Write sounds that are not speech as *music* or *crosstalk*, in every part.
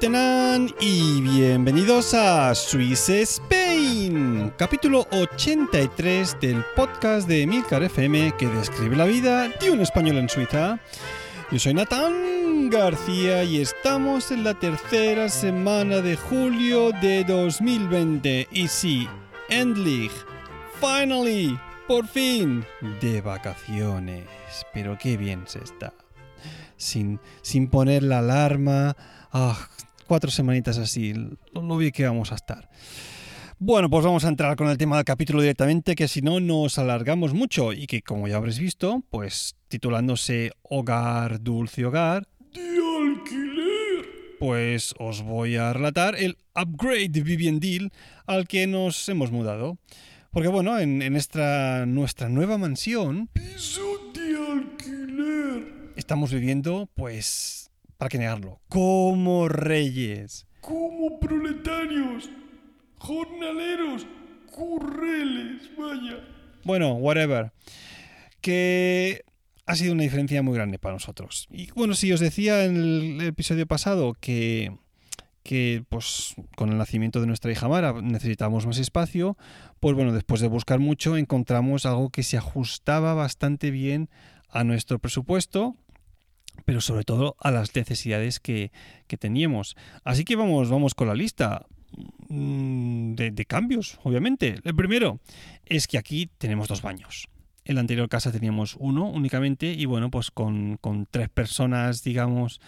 Tenan y bienvenidos a Swiss Spain, capítulo 83 del podcast de Milcar FM que describe la vida de un español en Suiza. Yo soy Natán García y estamos en la tercera semana de julio de 2020. Y sí, endlich, finally, por fin, de vacaciones. Pero qué bien se está. Sin, sin poner la alarma. Ah, cuatro semanitas así, lo bien que vamos a estar. Bueno, pues vamos a entrar con el tema del capítulo directamente, que si no nos alargamos mucho y que como ya habréis visto, pues titulándose Hogar, Dulce Hogar, de alquiler, pues os voy a relatar el upgrade de Vivian Deal al que nos hemos mudado. Porque bueno, en, en esta, nuestra nueva mansión, piso de alquiler, estamos viviendo pues para que negarlo, como reyes. Como proletarios, jornaleros, curreles, vaya. Bueno, whatever. Que ha sido una diferencia muy grande para nosotros. Y bueno, si os decía en el episodio pasado que, que pues con el nacimiento de nuestra hija Mara necesitábamos más espacio, pues bueno, después de buscar mucho encontramos algo que se ajustaba bastante bien a nuestro presupuesto pero sobre todo a las necesidades que, teníamos. Así que vamos, vamos con la lista mm, de, cambios, obviamente. El primero es que aquí tenemos dos baños. En la anterior casa teníamos uno únicamente y bueno, pues con, tres personas, digamos,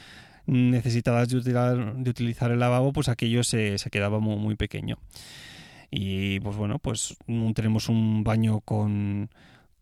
necesitadas de utilizar, de utilizar el lavabo, pues aquello se, se quedaba muy, muy pequeño. Y pues bueno, pues tenemos un baño con,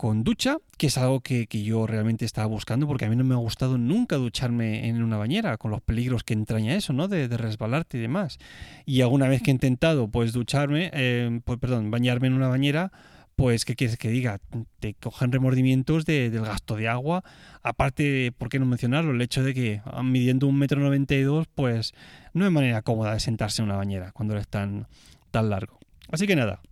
con ducha, que es algo que, yo realmente estaba buscando porque a mí no me ha gustado nunca ducharme en una bañera, con los peligros que entraña eso, ¿no? De, resbalarte y demás. Y alguna vez que he intentado, pues ducharme, eh, pues perdón, bañarme en una bañera, pues, ¿qué quieres que diga? Te cogen remordimientos del gasto de agua. Aparte, ¿por qué no mencionarlo? El hecho de que ah, midiendo un metro noventa y dos, pues no hay manera cómoda de sentarse en una bañera cuando es tan, tan largo. Así que nada,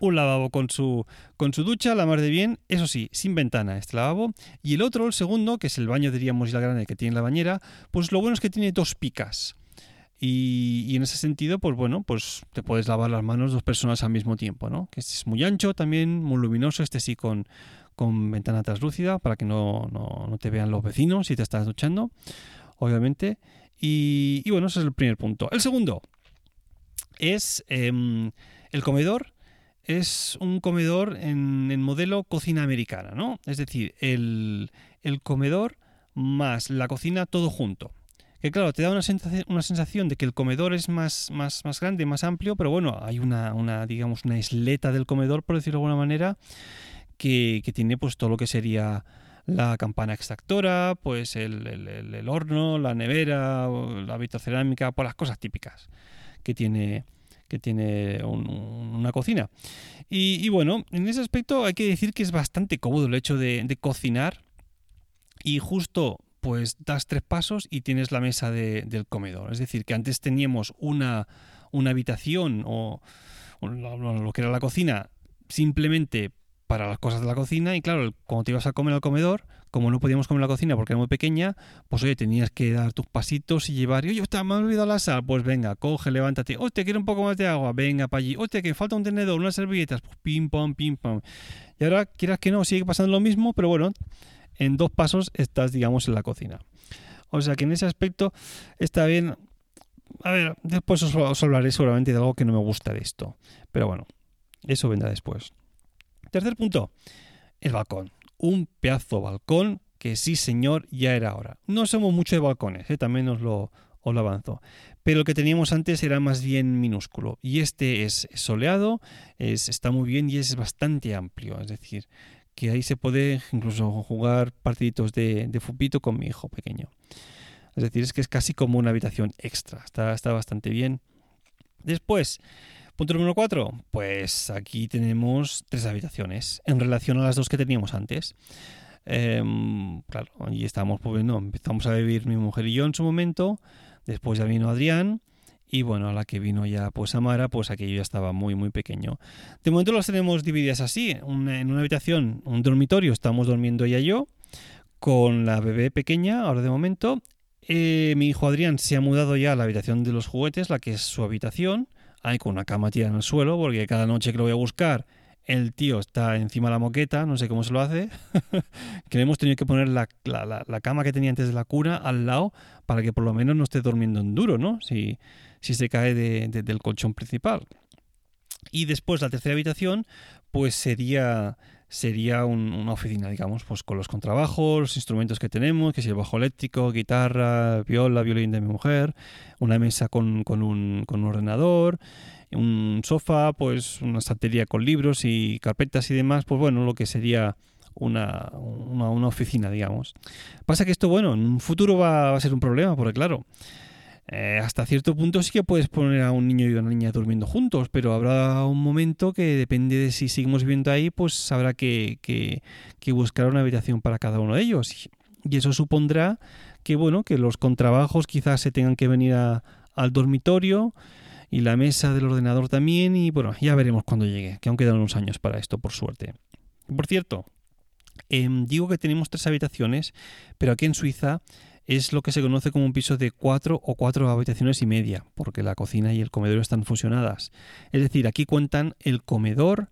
un lavabo con su, con su ducha, la mar de bien, eso sí, sin ventana este lavabo. Y el otro, el segundo, que es el baño, diríamos, y la grande que tiene la bañera, pues lo bueno es que tiene dos picas. Y, en ese sentido, pues bueno, pues te puedes lavar las manos dos personas al mismo tiempo, ¿no? Que este es muy ancho también, muy luminoso, este sí con, con ventana translúcida para que no, te vean los vecinos si te estás duchando, obviamente. Y, bueno, ese es el primer punto. El segundo es em, el comedor es un comedor en, el modelo cocina americana, ¿no? Es decir, el, comedor más la cocina todo junto. Que claro, te da una sensación, de que el comedor es más, más, más grande, más amplio, pero bueno, hay una, una, digamos, una isleta del comedor, por decirlo de alguna manera, que, tiene pues todo lo que sería la campana extractora, pues el, el horno, la nevera, la vitrocerámica, pues las cosas típicas que tiene, que tiene una cocina. Y, bueno, en ese aspecto hay que decir que es bastante cómodo el hecho de, cocinar y justo pues das tres pasos y tienes la mesa del comedor. Es decir, que antes teníamos una, una habitación o, lo que era la cocina simplemente para las cosas de la cocina y claro, cuando te ibas a comer al comedor, como no podíamos comer en la cocina porque era muy pequeña, pues oye, tenías que dar tus pasitos y llevar, y oye, me he olvidado la sal, pues venga, coge, levántate, te quiero un poco más de agua, venga para allí, hostia, que falta un tenedor, unas servilletas, pues pim, pam, pim, pam. Y ahora, quieras que no, sigue pasando lo mismo, pero bueno, en dos pasos estás, digamos, en la cocina. O sea que en ese aspecto está bien. A ver, después os hablaré seguramente de algo que no me gusta de esto. Pero bueno, eso vendrá después. Tercer punto, el balcón. un pedazo balcón que sí señor ya era hora. No somos mucho de balcones, ¿eh? también os lo, os lo avanzo. Pero el que teníamos antes era más bien minúsculo. Y este es soleado, es, está muy bien y es bastante amplio. Es decir, que ahí se puede incluso jugar partiditos de, de fupito con mi hijo pequeño. Es decir, es que es casi como una habitación extra. Está, está bastante bien. Después, punto número 4. Pues aquí tenemos tres habitaciones en relación a las dos que teníamos antes. Em, claro, y estamos, pues, no, empezamos a vivir mi mujer y yo en su momento. Después ya vino Adrián. Y bueno, a la que vino ya pues Amara, pues aquello ya estaba muy, muy pequeño. De momento las tenemos divididas así. en una habitación, un dormitorio, estamos durmiendo ella y yo. Con la bebé pequeña, ahora de momento. Eh, mi hijo Adrián se ha mudado ya a la habitación de los juguetes, la que es su habitación. Ahí con una cama tirada en el suelo, porque cada noche que lo voy a buscar, el tío está encima de la moqueta, no sé cómo se lo hace. *laughs* que hemos tenido que poner la, cama que tenía antes de la cuna al lado para que por lo menos no esté durmiendo en duro, ¿no? Si, si se cae del colchón principal. Y después la tercera habitación, pues sería sería una oficina, digamos, pues con los contrabajos, los instrumentos que tenemos, que es el bajo eléctrico, guitarra, viola, violín de mi mujer, una mesa con, un, ordenador, un sofá, pues una estantería con libros y carpetas y demás, pues bueno, lo que sería una, una, oficina, digamos. Pasa que esto, bueno, en un futuro va, va a ser un problema, porque claro, eh, hasta cierto punto sí que puedes poner a un niño y una niña durmiendo juntos, pero habrá un momento que depende de si seguimos viviendo ahí, pues habrá que, que, buscar una habitación para cada uno de ellos. Y eso supondrá que, bueno, que los contrabajos quizás se tengan que venir al dormitorio y la mesa del ordenador también. Y bueno, ya veremos cuando llegue, que aún quedan unos años para esto, por suerte. Por cierto, em, digo que tenemos tres habitaciones, pero aquí en Suiza es lo que se conoce como un piso de cuatro o cuatro habitaciones y media, porque la cocina y el comedor están fusionadas. Es decir, aquí cuentan el comedor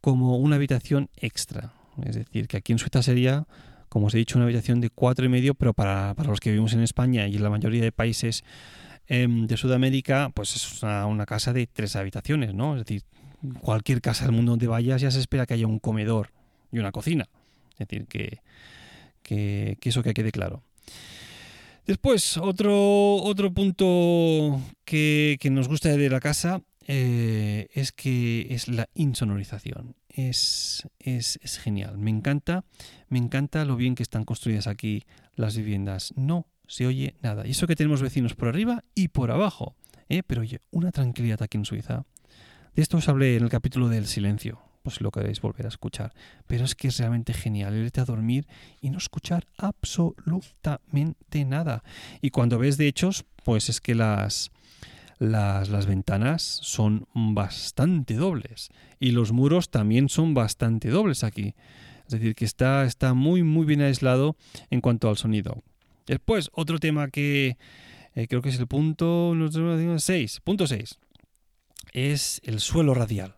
como una habitación extra. Es decir, que aquí en Suiza sería, como os he dicho, una habitación de cuatro y medio, pero para, los que vivimos en España y en la mayoría de países em, de Sudamérica, pues es una, casa de tres habitaciones, ¿no? Es decir, cualquier casa del mundo donde vayas ya se espera que haya un comedor y una cocina. Es decir, que, que eso que quede claro. Después, otro, otro punto que, nos gusta de la casa eh, es que es la insonorización. Es, es, genial. Me encanta, me encanta lo bien que están construidas aquí las viviendas. No se oye nada. Y eso que tenemos vecinos por arriba y por abajo. ¿eh? Pero oye, una tranquilidad aquí en Suiza. De esto os hablé en el capítulo del silencio pues lo queréis volver a escuchar. Pero es que es realmente genial irte a dormir y no escuchar absolutamente nada. Y cuando ves de hechos, pues es que las, las, las, ventanas son bastante dobles. Y los muros también son bastante dobles aquí. Es decir, que está, está muy, muy bien aislado en cuanto al sonido. Después, otro tema que eh, creo que es el punto 6. Punto 6. Es el suelo radial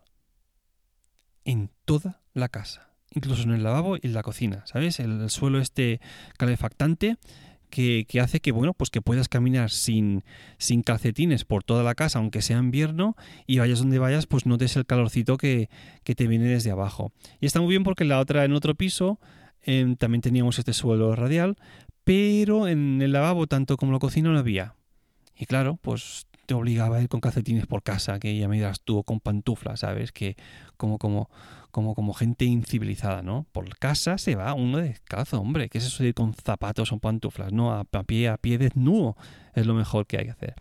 en toda la casa, incluso en el lavabo y en la cocina, ¿sabes? El, suelo este calefactante que, hace que, bueno, pues que puedas caminar sin, sin calcetines por toda la casa, aunque sea invierno, y vayas donde vayas, pues notes el calorcito que, te viene desde abajo. Y está muy bien porque en la otra, en otro piso, em, también teníamos este suelo radial, pero en el lavabo, tanto como la cocina, no había. Y claro, pues te obligaba a ir con calcetines por casa, que ya me dirás tú, con pantuflas, ¿sabes? Que como, como, como, como gente incivilizada, ¿no? Por casa se va uno descalzo, hombre. ¿Qué es eso de ir con zapatos o pantuflas? No, a, pie, a pie desnudo es lo mejor que hay que hacer.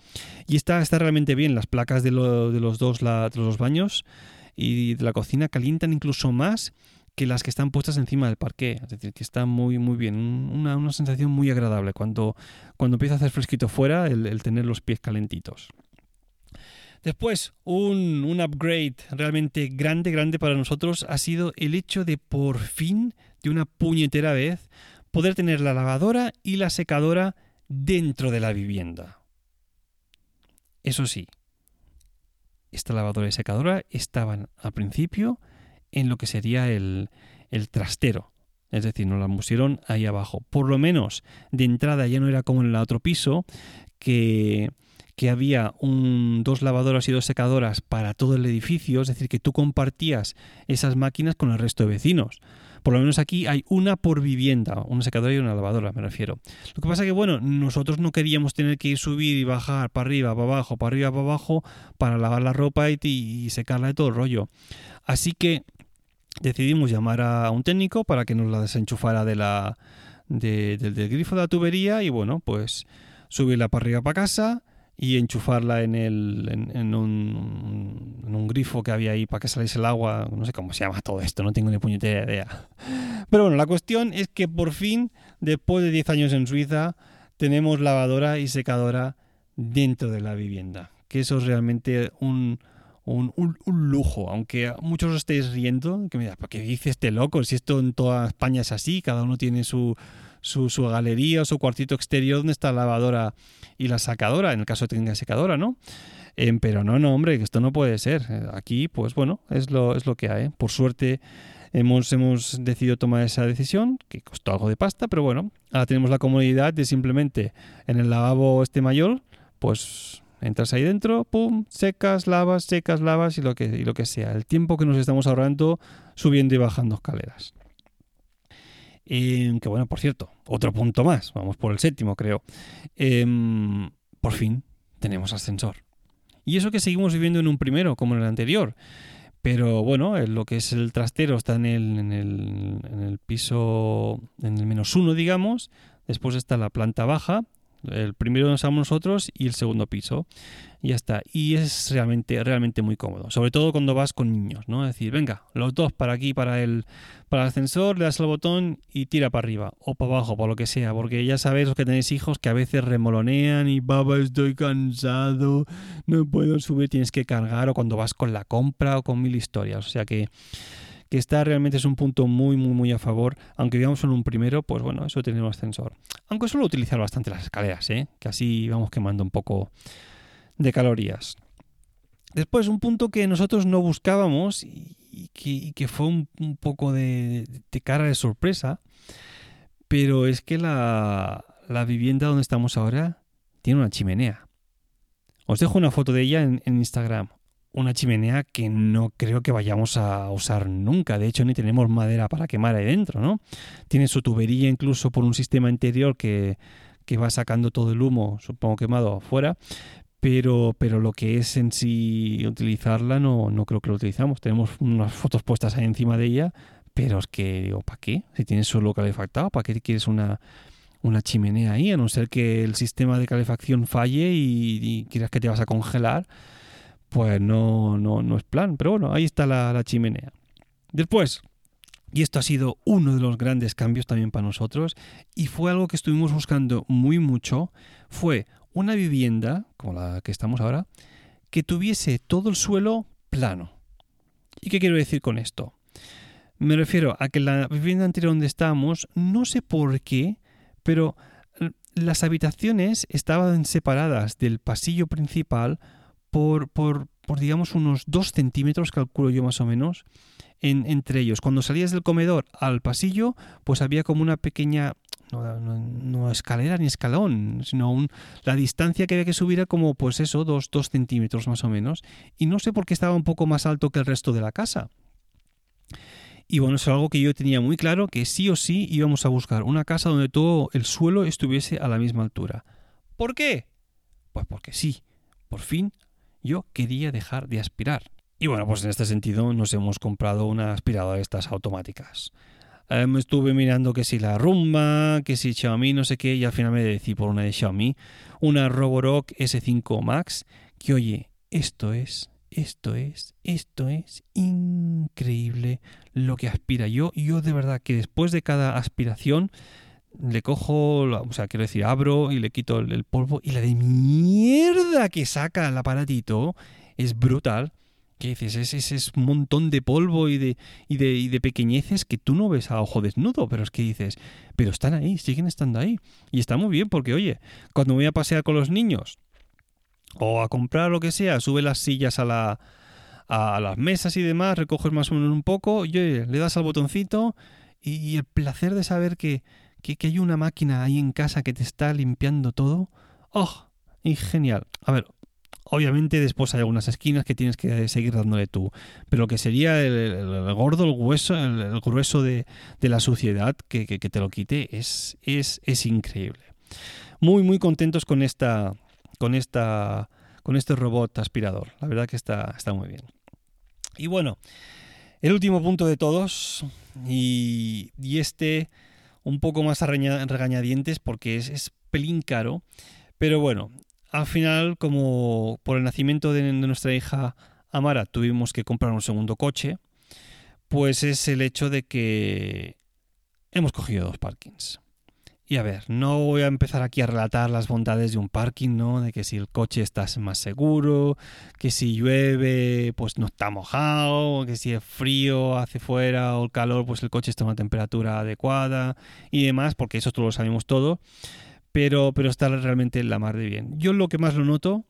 Y está, está realmente bien. Las placas de, de los dos de los baños y de la cocina calientan incluso más que las que están puestas encima del parqué. Es decir, que está muy, muy bien. Una, una sensación muy agradable cuando, cuando empieza a hacer fresquito fuera el, tener los pies calentitos. Después, un, un, upgrade realmente grande, grande para nosotros ha sido el hecho de por fin, de una puñetera vez, poder tener la lavadora y la secadora dentro de la vivienda. Eso sí, esta lavadora y secadora estaban al principio en lo que sería el, trastero. Es decir, nos la pusieron ahí abajo. Por lo menos de entrada ya no era como en el otro piso, que, que había un, dos lavadoras y dos secadoras para todo el edificio, es decir, que tú compartías esas máquinas con el resto de vecinos. Por lo menos aquí hay una por vivienda, una secadora y una lavadora, me refiero. Lo que pasa que, bueno, nosotros no queríamos tener que ir subir y bajar para arriba, para abajo, para arriba, para abajo, para lavar la ropa y, y secarla de todo el rollo. Así que decidimos llamar a un técnico para que nos la desenchufara de la, del grifo de la tubería y bueno, pues subirla para arriba para casa y enchufarla en, el, en, un, en, un, grifo que había ahí para que saliese el agua. No sé cómo se llama todo esto, no tengo ni puñetera idea. Pero bueno, la cuestión es que por fin, después de 10 años en Suiza, tenemos lavadora y secadora dentro de la vivienda. Que eso es realmente un, un, lujo, aunque muchos os estéis riendo, que me ¿por qué dice este loco? Si esto en toda España es así, cada uno tiene su, su, galería o su cuartito exterior donde está la lavadora y la sacadora, en el caso de que tenga secadora, ¿no? Em, pero no, no, hombre, esto no puede ser. Aquí, pues bueno, es lo, es lo que hay. Por suerte hemos, hemos decidido tomar esa decisión, que costó algo de pasta, pero bueno, ahora tenemos la comodidad de simplemente en el lavabo este mayor, pues Entras ahí dentro, pum, secas, lavas, secas, lavas y lo que, y lo que sea. El tiempo que nos estamos ahorrando subiendo y bajando escaleras. Que bueno, por cierto, otro punto más, vamos por el séptimo creo. Em, por fin tenemos ascensor. Y eso que seguimos viviendo en un primero, como en el anterior. Pero bueno, lo que es el trastero está en el, en el, en el piso, en el menos uno, digamos. Después está la planta baja, el primero donde estamos nosotros y el segundo piso. Y ya está. Y es realmente, realmente muy cómodo. Sobre todo cuando vas con niños, ¿no? Es decir, venga, los dos para aquí, para el, para el ascensor, le das el botón y tira para arriba. O para abajo, por lo que sea. Porque ya sabéis los que tenéis hijos que a veces remolonean y baba, estoy cansado, no puedo subir, tienes que cargar. O cuando vas con la compra o con mil historias. O sea que que está realmente es un punto muy, muy, muy a favor. Aunque vivamos en un primero, pues bueno, eso tenemos ascensor. Aunque suelo utilizar bastante las escaleras, ¿eh? que así vamos quemando un poco de calorías. Después, un punto que nosotros no buscábamos y que, fue un, poco de, cara de sorpresa, pero es que la, vivienda donde estamos ahora tiene una chimenea. Os dejo una foto de ella en Instagram una chimenea que no creo que vayamos a usar nunca. De hecho, ni tenemos madera para quemar ahí dentro, ¿no? Tiene su tubería incluso por un sistema interior que, va sacando todo el humo, supongo quemado afuera. Pero, pero lo que es en sí utilizarla no, no creo que lo utilizamos. Tenemos unas fotos puestas ahí encima de ella, pero es que digo, ¿para qué? Si tienes solo calefactado, ¿para qué quieres una, una chimenea ahí? A no ser que el sistema de calefacción falle y, y quieras que te vas a congelar pues no, no, no es plan. Pero bueno, ahí está la, chimenea. Después, y esto ha sido uno de los grandes cambios también para nosotros, y fue algo que estuvimos buscando muy mucho, fue una vivienda, como la que estamos ahora, que tuviese todo el suelo plano. ¿Y qué quiero decir con esto? Me refiero a que la vivienda anterior donde estábamos, no sé por qué, pero las habitaciones estaban separadas del pasillo principal por, por, por digamos, unos dos centímetros, calculo yo más o menos, en, entre ellos. Cuando salías del comedor al pasillo, pues había como una pequeña no, escalera ni escalón, sino un, la distancia que había que subir era como, pues eso, dos, dos centímetros más o menos. Y no sé por qué estaba un poco más alto que el resto de la casa. Y bueno, es algo que yo tenía muy claro, que sí o sí íbamos a buscar una casa donde todo el suelo estuviese a la misma altura. ¿Por qué? Pues porque sí, por fin yo quería dejar de aspirar. Y bueno, pues en este sentido nos hemos comprado una aspiradora de estas automáticas. Me estuve mirando que si la Rumba, que si Xiaomi, no sé qué, y al final me decidí por una de Xiaomi, una Roborock S5 Max, que oye, esto es, esto es, esto es increíble lo que aspira. Yo, yo de verdad que después de cada aspiración le cojo, o sea, quiero decir, abro y le quito el, polvo y la de mierda que saca el aparatito es brutal. ¿Qué dices? Es, es, un montón de polvo y de, y, de, y de pequeñeces que tú no ves a ojo desnudo, pero es que dices, pero están ahí, siguen estando ahí. Y está muy bien porque, oye, cuando voy a pasear con los niños o a comprar lo que sea, sube las sillas a, la, a las mesas y demás, recoges más o menos un poco y le das al botoncito y el placer de saber que, que, hay una máquina ahí en casa que te está limpiando todo. ¡Oh! Y genial. A ver, Obviamente después hay algunas esquinas que tienes que seguir dándole tú, pero lo que sería el, gordo, el hueso, el, grueso de, la suciedad que, te lo quite es, es, es increíble. Muy, muy contentos con esta, con esta, con este robot aspirador. La verdad que está, está muy bien. Y bueno, el último punto de todos, y, este un poco más a regañadientes porque es, es pelín caro, pero bueno, al final, como por el nacimiento de, nuestra hija Amara tuvimos que comprar un segundo coche, pues es el hecho de que hemos cogido dos parkings. Y a ver, no voy a empezar aquí a relatar las bondades de un parking, ¿no? De que si el coche está más seguro, que si llueve, pues no está mojado, que si es frío, hace fuera o el calor, pues el coche está a una temperatura adecuada y demás, porque eso lo sabemos todo pero, pero está realmente en la mar de bien. Yo lo que más lo noto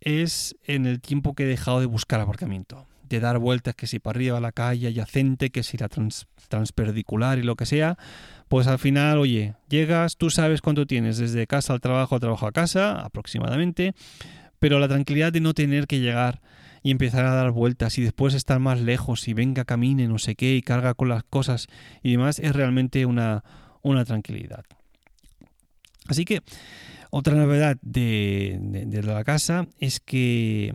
es en el tiempo que he dejado de buscar aparcamiento, de dar vueltas que si para arriba la calle adyacente, que si la transperdicular y lo que sea, pues al final, oye, llegas, tú sabes cuánto tienes desde casa al trabajo, trabajo a casa, aproximadamente, pero la tranquilidad de no tener que llegar y empezar a dar vueltas y después estar más lejos y venga, camine, no sé qué, y carga con las cosas y demás, es realmente una, una tranquilidad. Así que otra novedad de, de la casa es que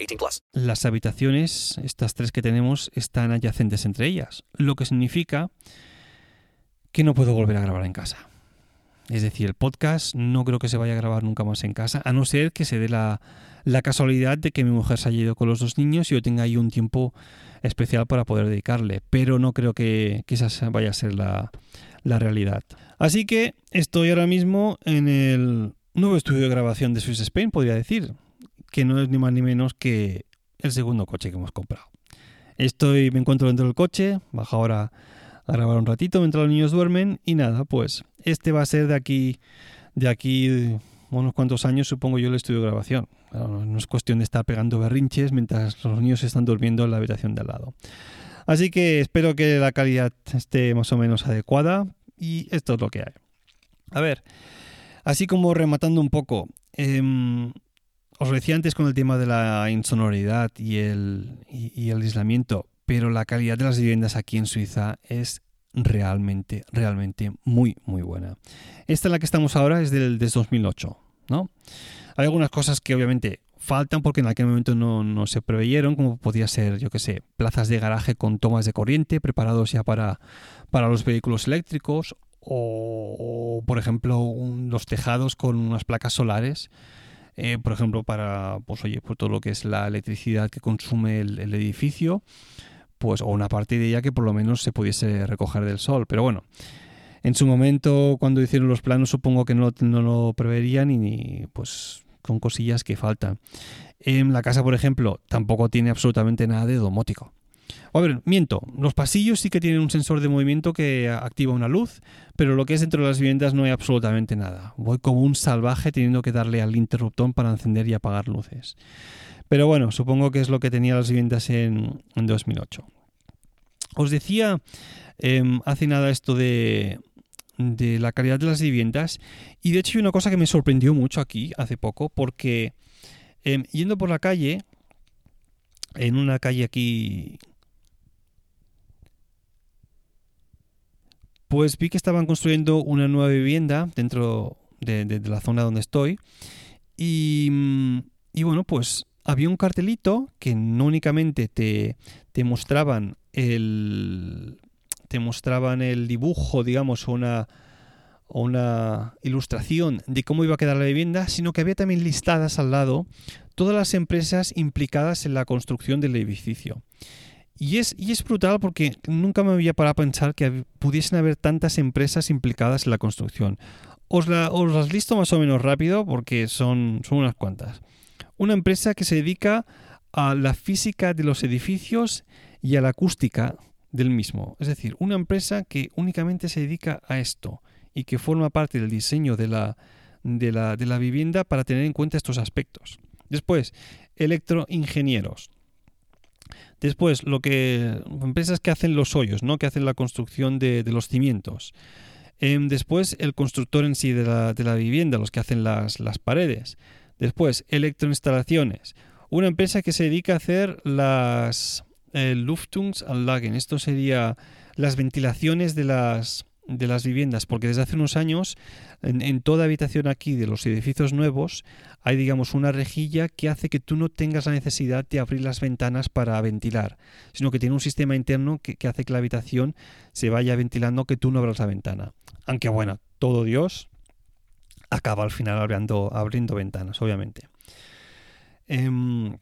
18 plus. Las habitaciones, estas tres que tenemos, están adyacentes entre ellas, lo que significa que no puedo volver a grabar en casa. Es decir, el podcast no creo que se vaya a grabar nunca más en casa, a no ser que se dé la, casualidad de que mi mujer se haya ido con los dos niños y yo tenga ahí un tiempo especial para poder dedicarle, pero no creo que, esa vaya a ser la, realidad. Así que estoy ahora mismo en el nuevo estudio de grabación de Swiss Spain, podría decir, que no es ni más ni menos que el segundo coche que hemos comprado. Estoy, me encuentro dentro del coche, bajo ahora a grabar un ratito mientras los niños duermen y nada, pues este va a ser de aquí, de aquí unos cuantos años, supongo yo, el estudio de grabación. No es cuestión de estar pegando berrinches mientras los niños están durmiendo en la habitación de al lado. Así que espero que la calidad esté más o menos adecuada y esto es lo que hay. A ver, así como rematando un poco, em, os decía antes con el tema de la insonoridad y el, y el aislamiento, pero la calidad de las viviendas aquí en Suiza es realmente, realmente muy, muy buena. Esta en la que estamos ahora es del, 2008, ¿no? Hay algunas cosas que obviamente faltan porque en aquel momento no, se preveyeron, como podía ser, yo que sé, plazas de garaje con tomas de corriente preparados ya para, para los vehículos eléctricos o, por ejemplo, los tejados con unas placas solares. Eh, por ejemplo, para pues, oye, por todo lo que es la electricidad que consume el edificio pues, o una parte de ella que por lo menos se pudiese recoger del sol. Pero bueno, en su momento, cuando hicieron los planos, supongo que no, lo preverían y pues con cosillas que faltan. En la casa, por ejemplo, tampoco tiene absolutamente nada de domótico. A ver, miento, los pasillos sí que tienen un sensor de movimiento que activa una luz, pero lo que es dentro de las viviendas no hay absolutamente nada. Voy como un salvaje teniendo que darle al interruptor para encender y apagar luces. Pero bueno, supongo que es lo que tenía las viviendas en, 2008. Os decía em, hace nada esto de, la calidad de las viviendas y de hecho hay una cosa que me sorprendió mucho aquí hace poco porque em, yendo por la calle, en una calle aquí pues vi que estaban construyendo una nueva vivienda dentro de, la zona donde estoy. Y, y, bueno, pues había un cartelito que no únicamente te, te mostraban el te mostraban el dibujo, digamos, una una ilustración de cómo iba a quedar la vivienda, sino que había también listadas al lado todas las empresas implicadas en la construcción del edificio. Y es, y es brutal porque nunca me había parado a pensar que pudiesen haber tantas empresas implicadas en la construcción. Os, la, las listo más o menos rápido porque son, son unas cuantas. una empresa que se dedica a la física de los edificios y a la acústica del mismo. Es decir, una empresa que únicamente se dedica a esto y que forma parte del diseño de la, de la, de la vivienda para tener en cuenta estos aspectos. Después, electroingenieros. Después, lo que empresas que hacen los hoyos, ¿no? que hacen la construcción de, los cimientos. Em, después, el constructor en sí de la, de la vivienda, los que hacen las, las, paredes. Después, electroinstalaciones. Una empresa que se dedica a hacer las eh, Luftungsanlagen. Esto sería las ventilaciones de las, de las viviendas, porque desde hace unos años en, toda habitación aquí de los edificios nuevos hay, digamos, una rejilla que hace que tú no tengas la necesidad de abrir las ventanas para ventilar, sino que tiene un sistema interno que, hace que la habitación se vaya ventilando, que tú no abras la ventana. Aunque bueno, todo Dios acaba al final abriendo, abriendo ventanas, obviamente. Em,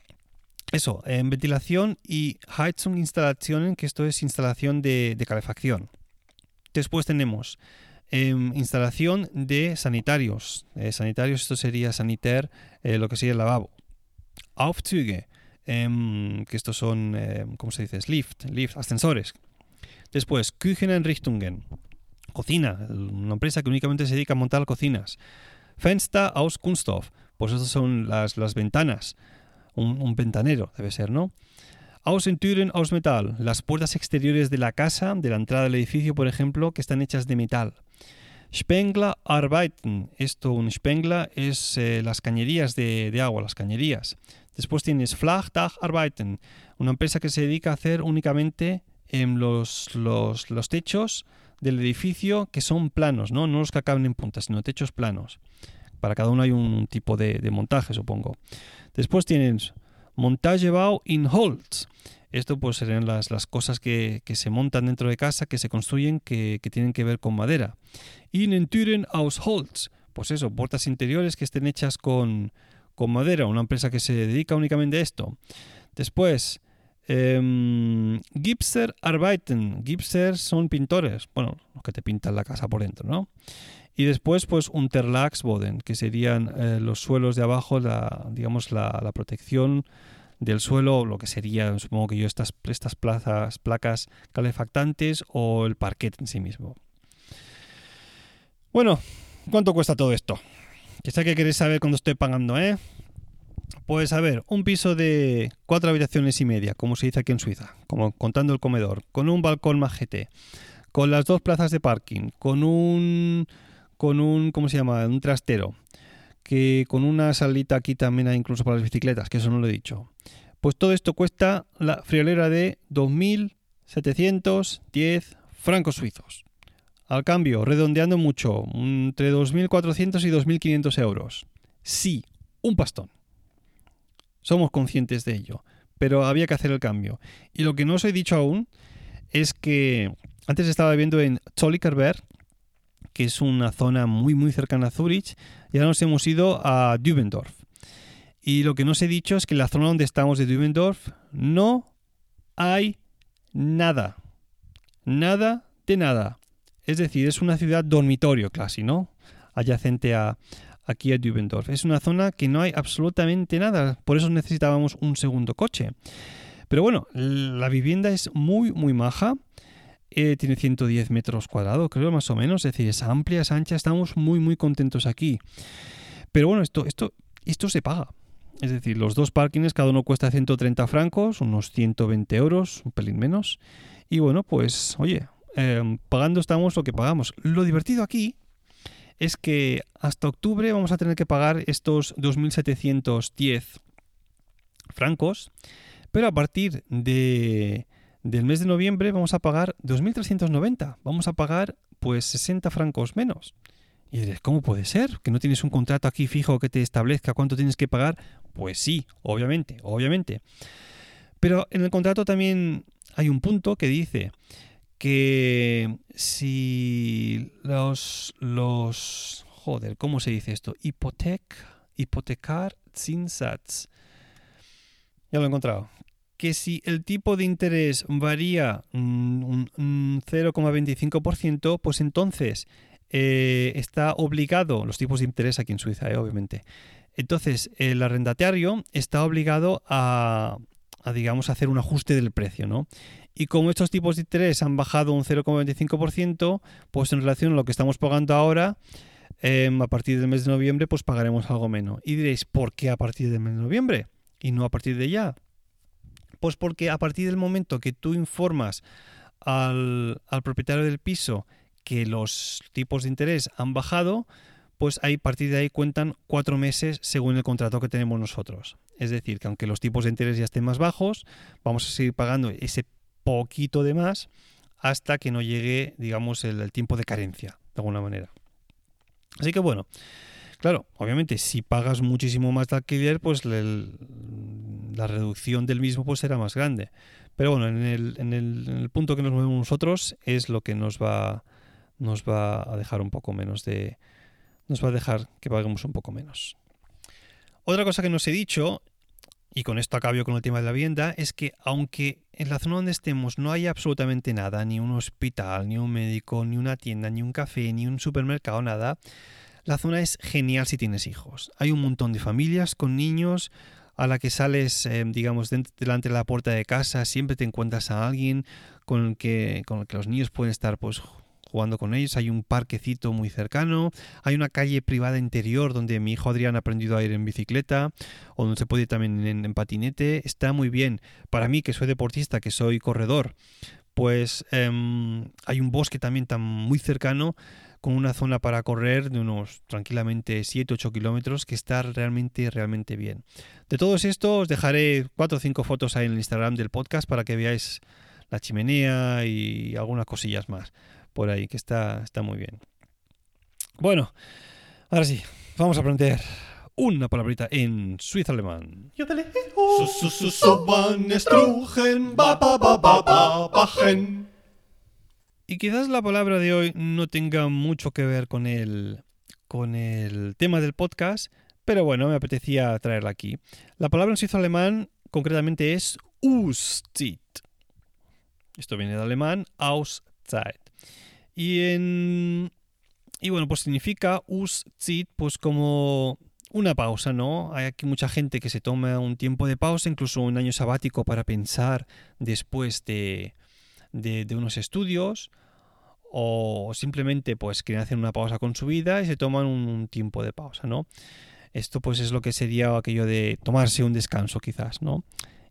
eso, en ventilación y Heizung Instalationen, que esto es instalación de calefacción. Después tenemos em, instalación de sanitarios. Eh, sanitarios, esto sería saniter, eh, lo que sería el lavabo. Aufzüge, em, que estos son, em, ¿cómo se dice? Lift, lift, ascensores. Después, Kücheneinrichtungen, cocina, una empresa que únicamente se dedica a montar cocinas. Fenster aus Kunststoff, pues estas son las, las ventanas. Un, ventanero, debe ser, ¿no? Außentüren aus Metall, las puertas exteriores de la casa, de la entrada del edificio, por ejemplo, que están hechas de metal. Spengler Arbeiten, esto un Spengler es eh, las cañerías de, agua, las cañerías. Después tienes Flachdach Arbeiten, una empresa que se dedica a hacer únicamente en los, los, techos del edificio que son planos, ¿no? no los que acaban en puntas, sino techos planos. Para cada uno hay un tipo de, de montaje, supongo. Después tienes Montagebau in Holz. Esto pues serían las, las cosas que, se montan dentro de casa, que se construyen, que, tienen que ver con madera. In Türen aus Holz. Pues eso, puertas interiores que estén hechas con, madera, una empresa que se dedica únicamente a esto. Después, eh, Gipser Arbeiten. Gipser son pintores, bueno, los que te pintan la casa por dentro, ¿no? Y después, pues, Unterlagsboden, que serían eh, los suelos de abajo, la, digamos, la, protección del suelo, lo que sería, supongo que yo, estas, estas plazas, placas calefactantes o el parquet en sí mismo. Bueno, ¿cuánto cuesta todo esto? Que sé que queréis saber cuándo estoy pagando, ¿eh? Pues a ver, un piso de cuatro habitaciones y media, como se dice aquí en Suiza, como contando el comedor, con un balcón majete, con las dos plazas de parking, con un con un, ¿cómo se llama? Un trastero, que con una salita aquí también incluso para las bicicletas, que eso no lo he dicho. Pues todo esto cuesta la friolera de 2.710 francos suizos. Al cambio, redondeando mucho, entre 2.400 y 2.500 euros. Sí, un pastón. Somos conscientes de ello, pero había que hacer el cambio. Y lo que no os he dicho aún es que antes estaba viendo en Zollikerberg, que es una zona muy muy cercana a Zurich, y ahora nos hemos ido a Dübendorf. Y lo que no he dicho es que la zona donde estamos de Dübendorf no hay nada. Nada de nada. Es decir, es una ciudad dormitorio casi, ¿no? Adyacente a, aquí a Dübendorf. Es una zona que no hay absolutamente nada. Por eso necesitábamos un segundo coche. Pero bueno, la vivienda es muy, muy maja. Eh, tiene 110 metros cuadrados, creo más o menos. Es decir, es amplia, es ancha. Estamos muy, muy contentos aquí. Pero bueno, esto, esto, esto se paga. Es decir, los dos parkings, cada uno cuesta 130 francos, unos 120 euros, un pelín menos. Y bueno, pues, oye, em, pagando estamos lo que pagamos. Lo divertido aquí es que hasta octubre vamos a tener que pagar estos 2.710 francos, pero a partir de del mes de noviembre vamos a pagar 2.390. Vamos a pagar pues 60 francos menos. Y diréis, ¿cómo puede ser? ¿Que no tienes un contrato aquí fijo que te establezca cuánto tienes que pagar? Pues sí, obviamente, obviamente. Pero en el contrato también hay un punto que dice que si los, los joder, ¿cómo se dice esto? Hipotec, hipotecar Zinsatz. Ya lo he encontrado que si el tipo de interés varía un, 0,25%, pues entonces eh, está obligado, los tipos de interés aquí en Suiza, eh, obviamente, Entonces, el arrendatario está obligado a, a, digamos, hacer un ajuste del precio, ¿no? Y como estos tipos de interés han bajado un 0,25%, pues en relación a lo que estamos pagando ahora, eh, a partir del mes de noviembre, pues pagaremos algo menos. Y diréis, ¿por qué a partir del mes de noviembre? Y no a partir de ya. Pues porque a partir del momento que tú informas al, al propietario del piso que los tipos de interés han bajado, pues ahí a partir de ahí cuentan cuatro meses según el contrato que tenemos nosotros. Es decir, que aunque los tipos de interés ya estén más bajos, vamos a seguir pagando ese poquito de más hasta que no llegue, digamos, el, el tiempo de carencia, de alguna manera. Así que bueno, claro, obviamente si pagas muchísimo más de alquiler, pues el, la reducción del mismo pues será más grande. Pero bueno, en el, en, el, en punto que nos movemos nosotros es lo que nos va, nos va a dejar un poco menos de... Nos va a dejar que paguemos un poco menos. Otra cosa que nos he dicho, y con esto acabo con el tema de la vivienda, es que aunque en la zona donde estemos no haya absolutamente nada, ni un hospital, ni un médico, ni una tienda, ni un café, ni un supermercado, nada, la zona es genial si tienes hijos. Hay un montón de familias con niños, a la que sales, eh, digamos, delante de la puerta de casa, siempre te encuentras a alguien con el que, con el que los niños pueden estar pues jugando con ellos. Hay un parquecito muy cercano, hay una calle privada interior donde mi hijo Adrián ha aprendido a ir en bicicleta o donde se puede ir también en, patinete. Está muy bien. Para mí, que soy deportista, que soy corredor, pues eh, hay un bosque también tan muy cercano con una zona para correr de unos tranquilamente 7-8 kilómetros que está realmente, realmente bien. De todos estos os dejaré 4 o 5 fotos ahí en el Instagram del podcast para que veáis la chimenea y algunas cosillas más por ahí, que está, está muy bien. Bueno, ahora sí, vamos a aprender una palabrita en suizo alemán. Y quizás la palabra de hoy no tenga mucho que ver con el, con el tema del podcast, pero bueno, me apetecía traerla aquí. La palabra en suizo alemán concretamente es Auszeit. Esto viene de alemán, Auszeit. Y en... Y bueno, pues significa Auszeit, pues como una pausa, ¿no? Hay aquí mucha gente que se toma un tiempo de pausa, incluso un año sabático para pensar después de, de, unos estudios o simplemente pues quieren hacer una pausa con su vida y se toman un, tiempo de pausa, ¿no? Esto pues es lo que sería aquello de tomarse un descanso quizás, ¿no?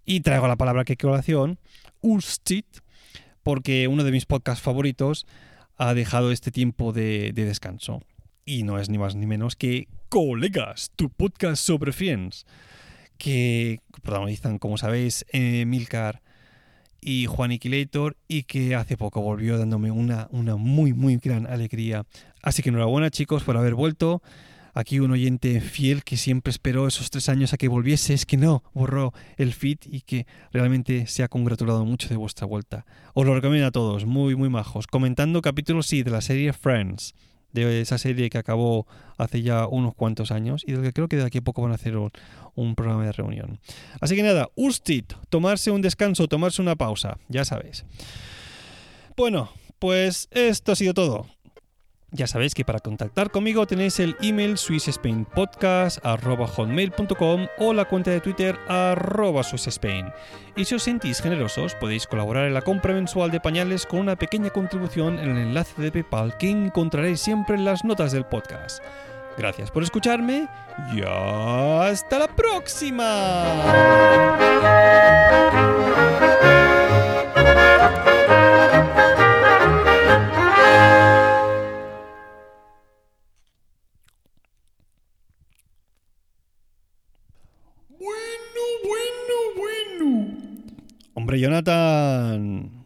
Y traigo la palabra que colación, Ustit, porque uno de mis podcasts favoritos ha dejado este tiempo de, de, descanso. Y no es ni más ni menos que Colegas, tu podcast sobre Friends, que protagonizan, como sabéis, Milcar y Juan Iquilator y que hace poco volvió dándome una, una muy muy gran alegría. Así que enhorabuena chicos por haber vuelto. Aquí un oyente fiel que siempre esperó esos tres años a que volviese, es que no, borró el feed y que realmente se ha congratulado mucho de vuestra vuelta. Os lo recomiendo a todos, muy muy majos. Comentando capítulos sí de la serie Friends de esa serie que acabó hace ya unos cuantos años y del que creo que de aquí a poco van a hacer un, un programa de reunión. Así que nada, Ustit, tomarse un descanso, tomarse una pausa, ya sabéis. Bueno, pues esto ha sido todo. Ya sabéis que para contactar conmigo tenéis el email swissspainpodcast.com o la cuenta de Twitter arroba. Y si os sentís generosos, podéis colaborar en la compra mensual de pañales con una pequeña contribución en el enlace de PayPal que encontraréis siempre en las notas del podcast. Gracias por escucharme y hasta la próxima. Hombre, Jonathan.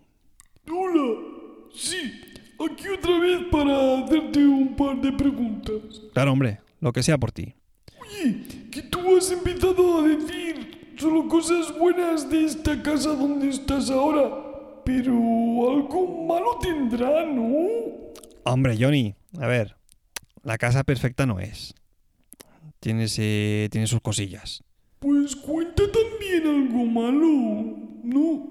Hola. Sí, aquí otra vez para hacerte un par de preguntas. Claro, hombre, lo que sea por ti. Oye, que tú has empezado a decir solo cosas buenas de esta casa donde estás ahora. Pero algo malo tendrá, ¿no? Hombre, Johnny, a ver, la casa perfecta no es. Tiene, eh, tiene sus cosillas. Pues cuenta también algo malo, ¿no?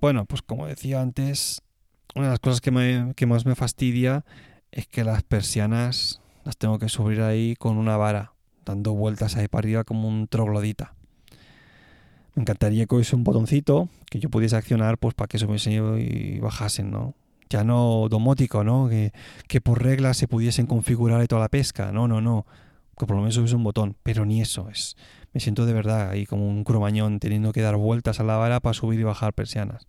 Bueno, pues como decía antes, una de las cosas que, más me fastidia es que las persianas las tengo que subir ahí con una vara. dando vueltas ahí para arriba como un troglodita. Me encantaría que hubiese un botoncito que yo pudiese accionar pues para que subiesen y bajasen, ¿no? Ya no domótico, ¿no? Que, por reglas se pudiesen configurar y toda la pesca. No, no, no. Que por lo menos hubiese un botón. Pero ni eso. es Me siento de verdad ahí como un cromañón teniendo que dar vueltas a la vara para subir y bajar persianas.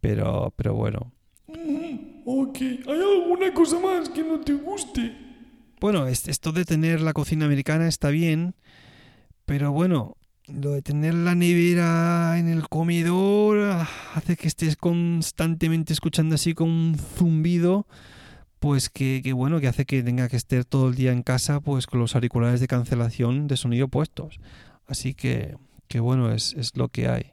Pero, pero bueno. Mm, ok, ¿hay alguna cosa más que no te guste? Bueno, es- esto de tener la cocina americana está bien, pero bueno, lo de tener la nevera en el comedor ah, hace que estés constantemente escuchando así con un zumbido, pues que, que bueno, que hace que tenga que estar todo el día en casa pues con los auriculares de cancelación de sonido puestos. Así que, que bueno, es, es lo que hay.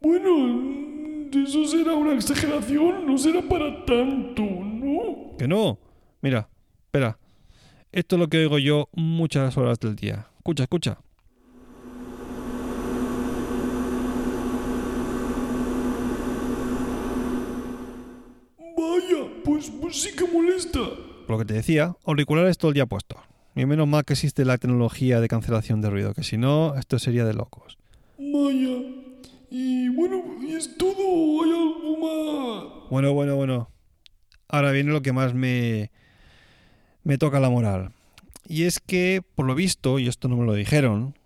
Bueno, eso será una exageración, no será para tanto, ¿no? Que no, mira, espera, esto es lo que oigo yo muchas horas del día. Escucha, escucha. Vaya, pues, pues sí que molesta. Por lo que te decía, auriculares todo el día puestos. Y menos mal que existe la tecnología de cancelación de ruido, que si no, esto sería de locos. Vaya. Y bueno, ¿y es todo? ¿Hay algo más? Bueno, bueno, bueno. Ahora viene lo que más me, me toca la moral. Y es que, por lo visto, y esto no me lo dijeron,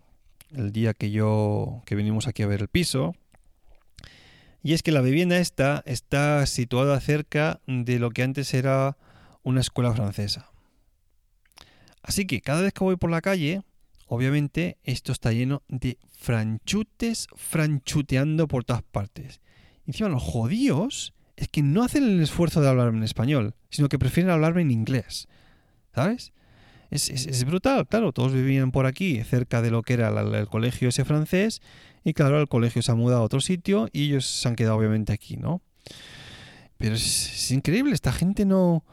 el día que yo, que vinimos aquí a ver el piso, y es que la vivienda esta está situada cerca de lo que antes era una escuela francesa. Así que cada vez que voy por la calle, obviamente esto está lleno de franchutes franchuteando por todas partes. Encima los judíos es que no hacen el esfuerzo de hablarme en español, sino que prefieren hablarme en inglés. ¿Sabes? Es, es- brutal, claro, todos vivían por aquí, cerca de lo que era el colegio ese francés, y claro, el colegio se ha mudado a otro sitio y ellos se han quedado obviamente aquí, ¿no? Pero es, es increíble, esta gente no,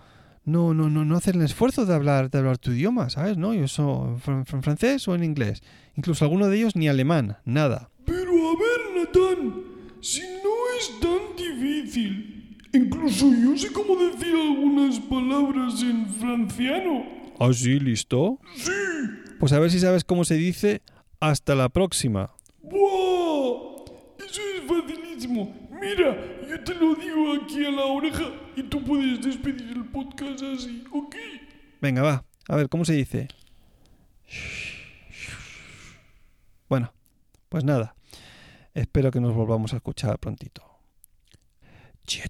no, no, no, no hace el esfuerzo de hablar, de hablar tu idioma, ¿sabes? ¿No? Yo soy en fran- francés o en inglés. Incluso alguno de ellos ni alemán, nada. Pero a ver, Natán, si no es tan difícil. Incluso yo sé cómo decir algunas palabras en franciano. ¿Ah, sí? ¿Listo? Sí. Pues a ver si sabes cómo se dice hasta la próxima. ¡Buah! Eso es facilísimo. Mira, yo te lo digo aquí a la oreja y tú puedes despedir el podcast así, ¿ok? Venga, va. A ver, ¿cómo se dice? Bueno, pues nada. Espero que nos volvamos a escuchar prontito. Je